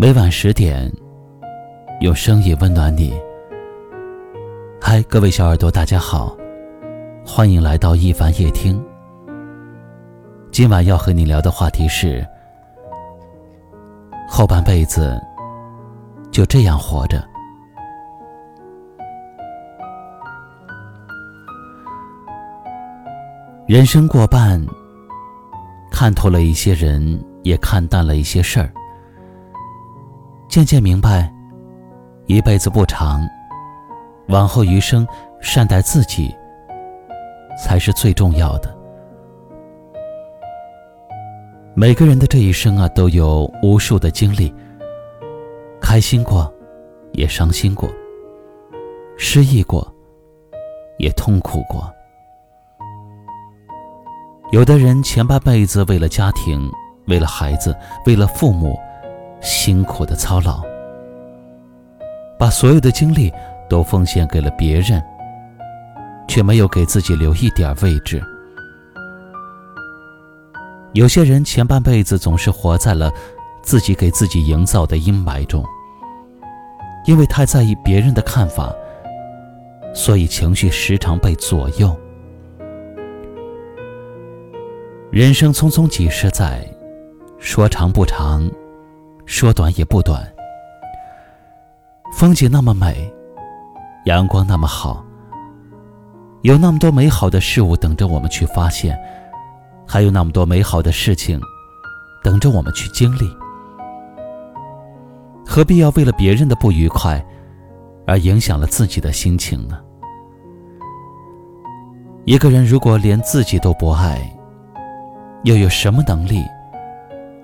每晚十点，用声音温暖你。嗨，各位小耳朵，大家好，欢迎来到一凡夜听。今晚要和你聊的话题是：后半辈子就这样活着。人生过半，看透了一些人，也看淡了一些事儿。渐渐明白，一辈子不长，往后余生善待自己才是最重要的。每个人的这一生啊，都有无数的经历，开心过，也伤心过；失意过，也痛苦过。有的人前半辈子为了家庭，为了孩子，为了父母。辛苦的操劳，把所有的精力都奉献给了别人，却没有给自己留一点位置。有些人前半辈子总是活在了自己给自己营造的阴霾中，因为太在意别人的看法，所以情绪时常被左右。人生匆匆几十载，说长不长。说短也不短，风景那么美，阳光那么好，有那么多美好的事物等着我们去发现，还有那么多美好的事情等着我们去经历，何必要为了别人的不愉快而影响了自己的心情呢？一个人如果连自己都不爱，又有什么能力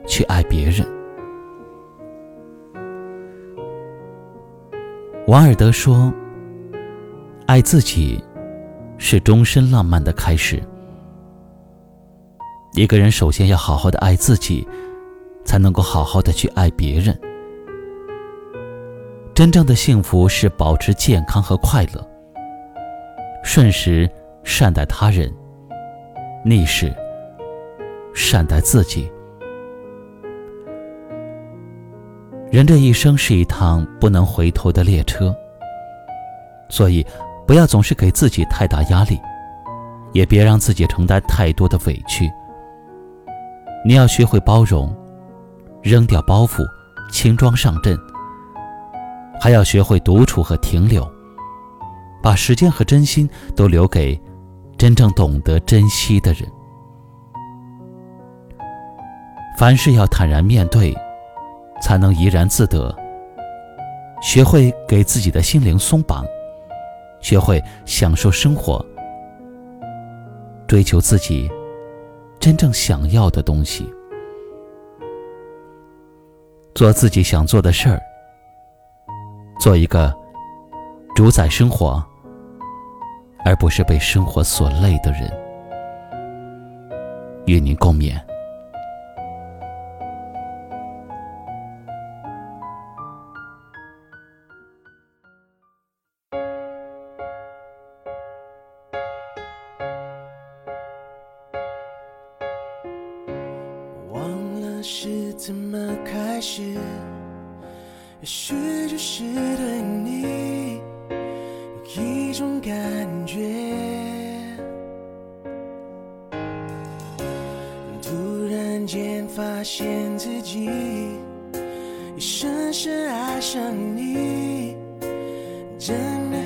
去爱别人？王尔德说：“爱自己，是终身浪漫的开始。一个人首先要好好的爱自己，才能够好好的去爱别人。真正的幸福是保持健康和快乐，顺时善待他人，逆时善待自己。”人这一生是一趟不能回头的列车，所以不要总是给自己太大压力，也别让自己承担太多的委屈。你要学会包容，扔掉包袱，轻装上阵，还要学会独处和停留，把时间和真心都留给真正懂得珍惜的人。凡事要坦然面对。才能怡然自得。学会给自己的心灵松绑，学会享受生活，追求自己真正想要的东西，做自己想做的事儿，做一个主宰生活，而不是被生活所累的人。与您共勉。是怎么开始？也许就是对你有一种感觉，突然间发现自己已深深爱上你，真的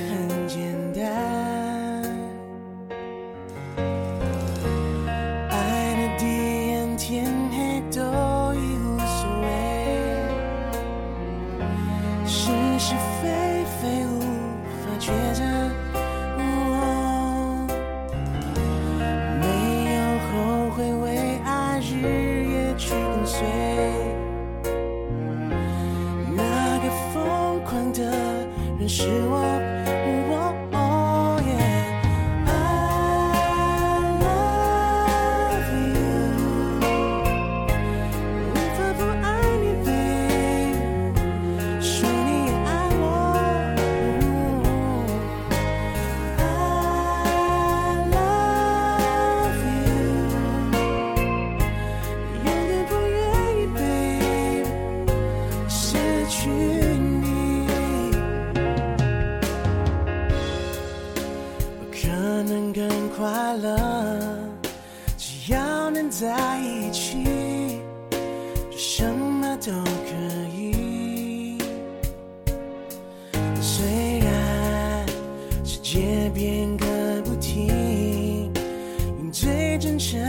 只要能在一起，就什么都可以。虽然世界变个不停，用最真诚。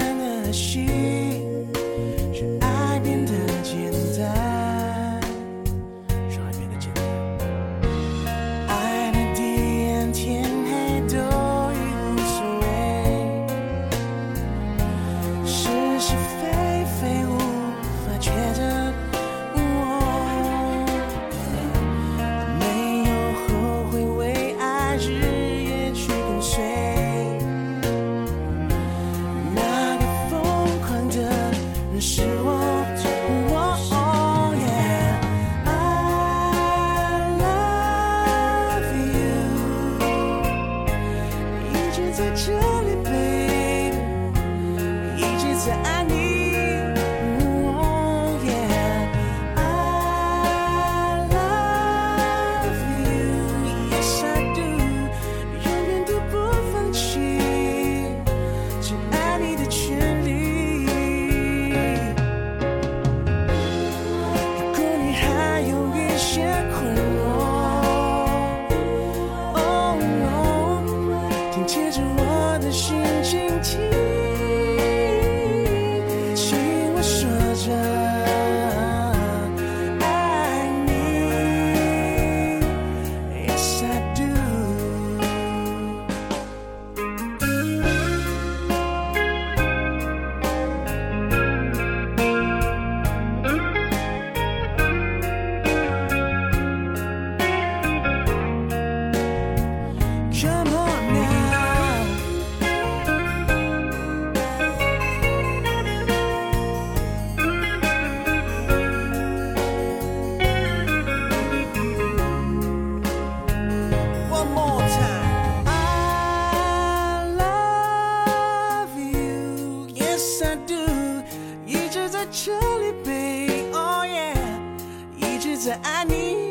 三度一直在这里 baby oh yeah 一直在爱你。